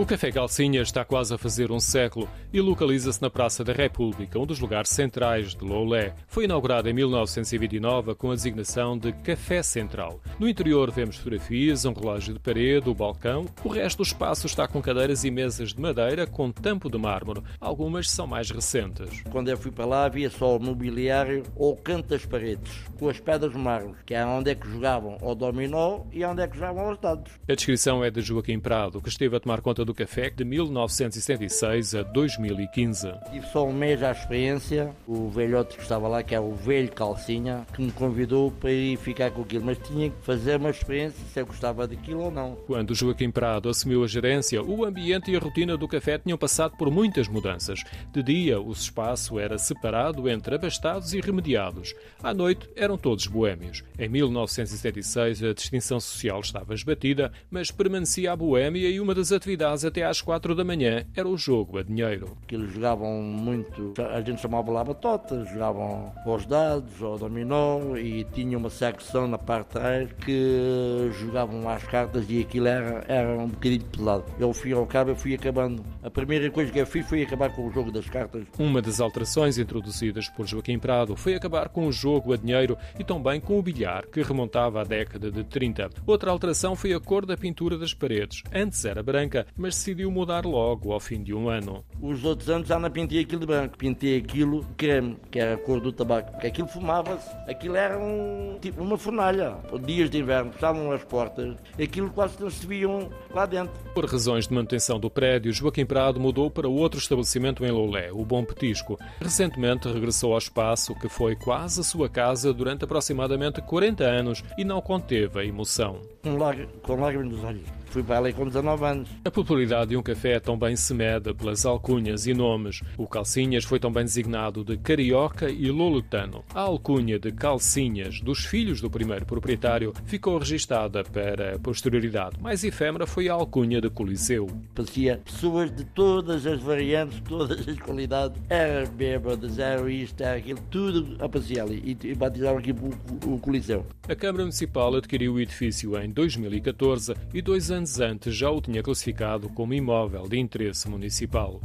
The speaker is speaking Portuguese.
O Café Calcinha está quase a fazer um século e localiza-se na Praça da República, um dos lugares centrais de Loulé. Foi inaugurado em 1929 com a designação de Café Central. No interior vemos fotografias, um relógio de parede, o balcão. O resto do espaço está com cadeiras e mesas de madeira com tampo de mármore. Algumas são mais recentes. Quando eu fui para lá havia só o mobiliário ou o canto das paredes, com as pedras de mármore, que é onde é que jogavam ao dominó e onde é que jogavam aos dados. A descrição é de Joaquim Prado, que esteve a tomar conta do do café de 1976 a 2015. Tive só um mês à experiência. O velhote que estava lá, que é o velho calcinha, que me convidou para ir ficar com aquilo, mas tinha que fazer uma experiência se eu gostava daquilo ou não. Quando Joaquim Prado assumiu a gerência, o ambiente e a rotina do café tinham passado por muitas mudanças. De dia, o espaço era separado entre abastados e remediados. À noite, eram todos boêmios. Em 1976, a distinção social estava esbatida, mas permanecia a boêmia e uma das atividades até às quatro da manhã era o jogo a dinheiro. Que eles jogavam muito, a gente chamava lá batota, jogavam aos dados, ao dominó e tinha uma secção na parte trás que jogavam às cartas e aquilo era, era um bocadinho pesado. Eu fui ao cabo e fui acabando. A primeira coisa que eu fiz foi acabar com o jogo das cartas. Uma das alterações introduzidas por Joaquim Prado foi acabar com o jogo a dinheiro e também com o bilhar, que remontava à década de 30. Outra alteração foi a cor da pintura das paredes. Antes era branca, mas mas decidiu mudar logo, ao fim de um ano. Os outros anos já não pintei aquilo de branco, pintei aquilo creme, que era a cor do tabaco, porque aquilo fumava-se, aquilo era um, tipo uma fornalha. Dias de inverno, estavam as portas, aquilo quase não se viam lá dentro. Por razões de manutenção do prédio, Joaquim Prado mudou para outro estabelecimento em Loulé, o Bom Petisco. Recentemente regressou ao espaço que foi quase a sua casa durante aproximadamente 40 anos e não conteve a emoção. Com lágrimas nos olhos. Fui para ali com 19 anos. A popularidade de um café também se mede pelas alcunhas e nomes. O Calcinhas foi também designado de Carioca e Lolutano. A alcunha de Calcinhas dos filhos do primeiro proprietário ficou registada para a posterioridade. Mais efêmera foi a alcunha de Coliseu. Parecia pessoas de todas as variantes, todas as qualidades. Era bêbadas, era isto, era aquilo, tudo a passear ali. E, e batizaram aqui o, o Coliseu. A Câmara Municipal adquiriu o edifício em 2014 e dois anos anos antes já o tinha classificado como imóvel de interesse municipal.